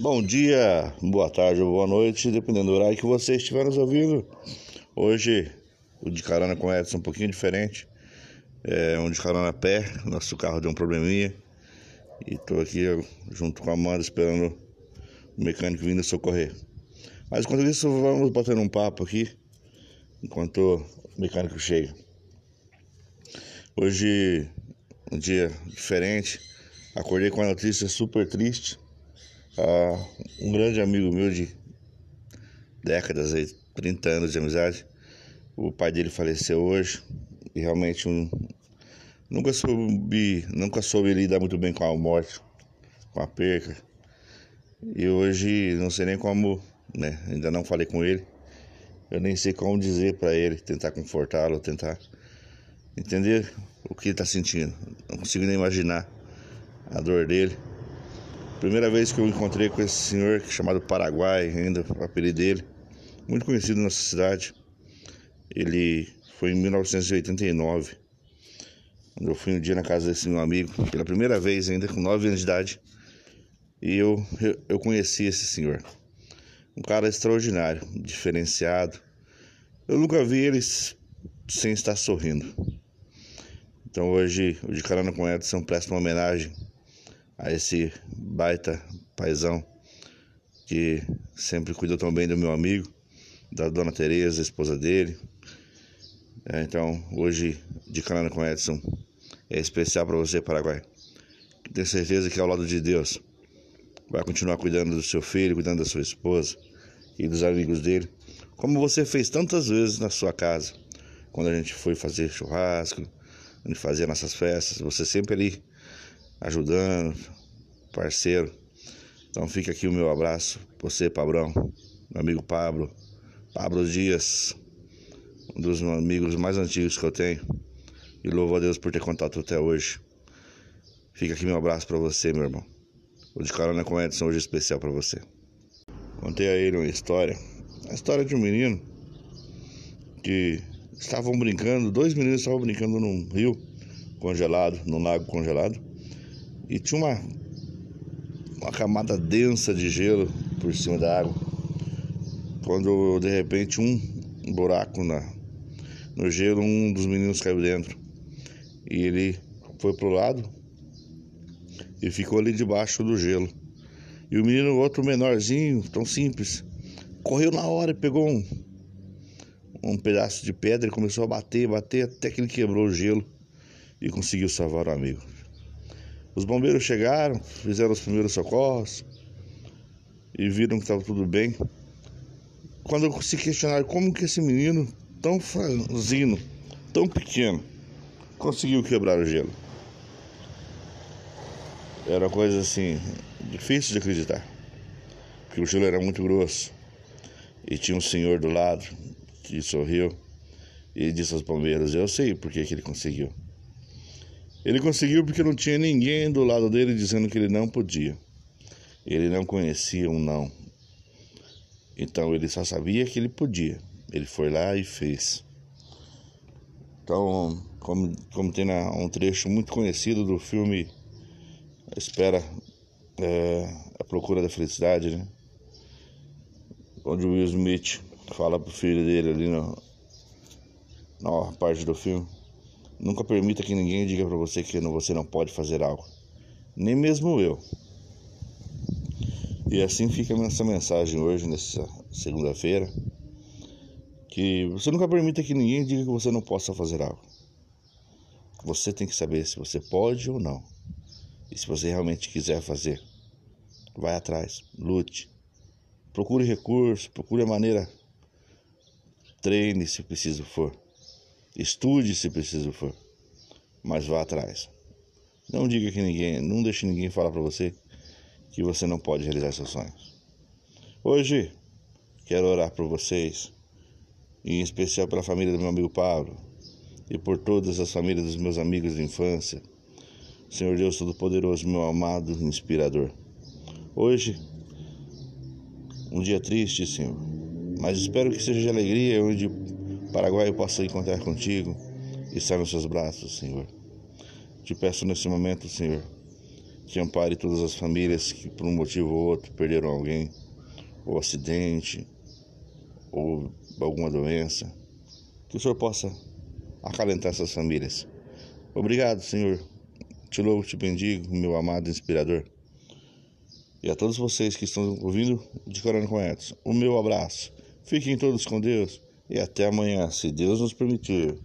Bom dia, boa tarde ou boa noite, dependendo do horário que você estiver nos ouvindo. Hoje, o de carona com Edson é um pouquinho diferente. É um de carona a pé, nosso carro deu um probleminha. E estou aqui junto com a Amanda esperando o mecânico vindo socorrer. Mas enquanto isso, vamos batendo um papo aqui, enquanto o mecânico chega. Hoje, um dia diferente. Acordei com a notícia super triste um grande amigo meu de décadas, aí, 30 anos de amizade. O pai dele faleceu hoje e realmente um, nunca soube, nunca soube lidar muito bem com a morte, com a perca. E hoje não sei nem como, né? Ainda não falei com ele. Eu nem sei como dizer para ele, tentar confortá-lo, tentar entender o que ele está sentindo. Não consigo nem imaginar a dor dele. Primeira vez que eu encontrei com esse senhor chamado Paraguai, ainda o apelido dele, muito conhecido na nossa cidade. Ele foi em 1989, quando eu fui um dia na casa desse meu amigo, pela primeira vez ainda, com 9 anos de idade, e eu, eu, eu conheci esse senhor. Um cara extraordinário, diferenciado. Eu nunca vi ele sem estar sorrindo. Então hoje, o de carona com Edson presta uma homenagem a esse baita paizão que sempre cuidou tão bem do meu amigo, da dona Tereza, esposa dele. É, então, hoje, de carona com Edson, é especial para você, Paraguai. Tenho certeza que ao lado de Deus vai continuar cuidando do seu filho, cuidando da sua esposa e dos amigos dele, como você fez tantas vezes na sua casa, quando a gente foi fazer churrasco, gente fazia nossas festas, você sempre ali ajudando, parceiro. Então fica aqui o meu abraço, você, Pabrão, meu amigo Pablo, Pablo Dias, um dos meus amigos mais antigos que eu tenho. E louvo a Deus por ter contato até hoje. Fica aqui meu abraço para você, meu irmão. O de carona com Edson hoje é especial para você. Contei a ele uma história, a história de um menino que estavam brincando, dois meninos estavam brincando num rio congelado, num lago congelado. E tinha uma, uma camada densa de gelo por cima da água. Quando de repente um buraco na, no gelo, um dos meninos caiu dentro. E ele foi pro lado e ficou ali debaixo do gelo. E o menino, outro menorzinho, tão simples, correu na hora e pegou um, um pedaço de pedra e começou a bater, bater até que ele quebrou o gelo e conseguiu salvar o amigo. Os bombeiros chegaram, fizeram os primeiros socorros e viram que estava tudo bem. Quando se questionaram como que esse menino, tão franzino, tão pequeno, conseguiu quebrar o gelo. Era uma coisa assim, difícil de acreditar. Porque o gelo era muito grosso. E tinha um senhor do lado que sorriu e disse aos bombeiros: Eu sei por que, que ele conseguiu. Ele conseguiu porque não tinha ninguém do lado dele dizendo que ele não podia. Ele não conhecia um não. Então ele só sabia que ele podia. Ele foi lá e fez. Então, como, como tem na, um trecho muito conhecido do filme A Espera, é, A Procura da Felicidade, né? Onde o Will Smith fala pro filho dele ali no, na parte do filme Nunca permita que ninguém diga para você que você não pode fazer algo, nem mesmo eu. E assim fica essa mensagem hoje, nessa segunda-feira, que você nunca permita que ninguém diga que você não possa fazer algo. Você tem que saber se você pode ou não. E se você realmente quiser fazer, vai atrás, lute. Procure recursos, procure a maneira. Treine se preciso for. Estude se preciso for, mas vá atrás. Não diga que ninguém, não deixe ninguém falar para você que você não pode realizar seus sonhos. Hoje quero orar por vocês, em especial pela família do meu amigo Pablo e por todas as famílias dos meus amigos de infância. Senhor Deus Todo-Poderoso, meu amado inspirador. Hoje, um dia triste, Senhor, mas espero que seja de alegria onde Paraguai eu possa encontrar contigo e estar nos seus braços, Senhor. Te peço nesse momento, Senhor, que ampare todas as famílias que por um motivo ou outro perderam alguém, ou acidente, ou alguma doença. Que o Senhor possa acalentar essas famílias. Obrigado, Senhor. Te louvo, te bendigo, meu amado inspirador. E a todos vocês que estão ouvindo de Corona Corretos, o meu abraço. Fiquem todos com Deus e até amanhã, se Deus nos permitir.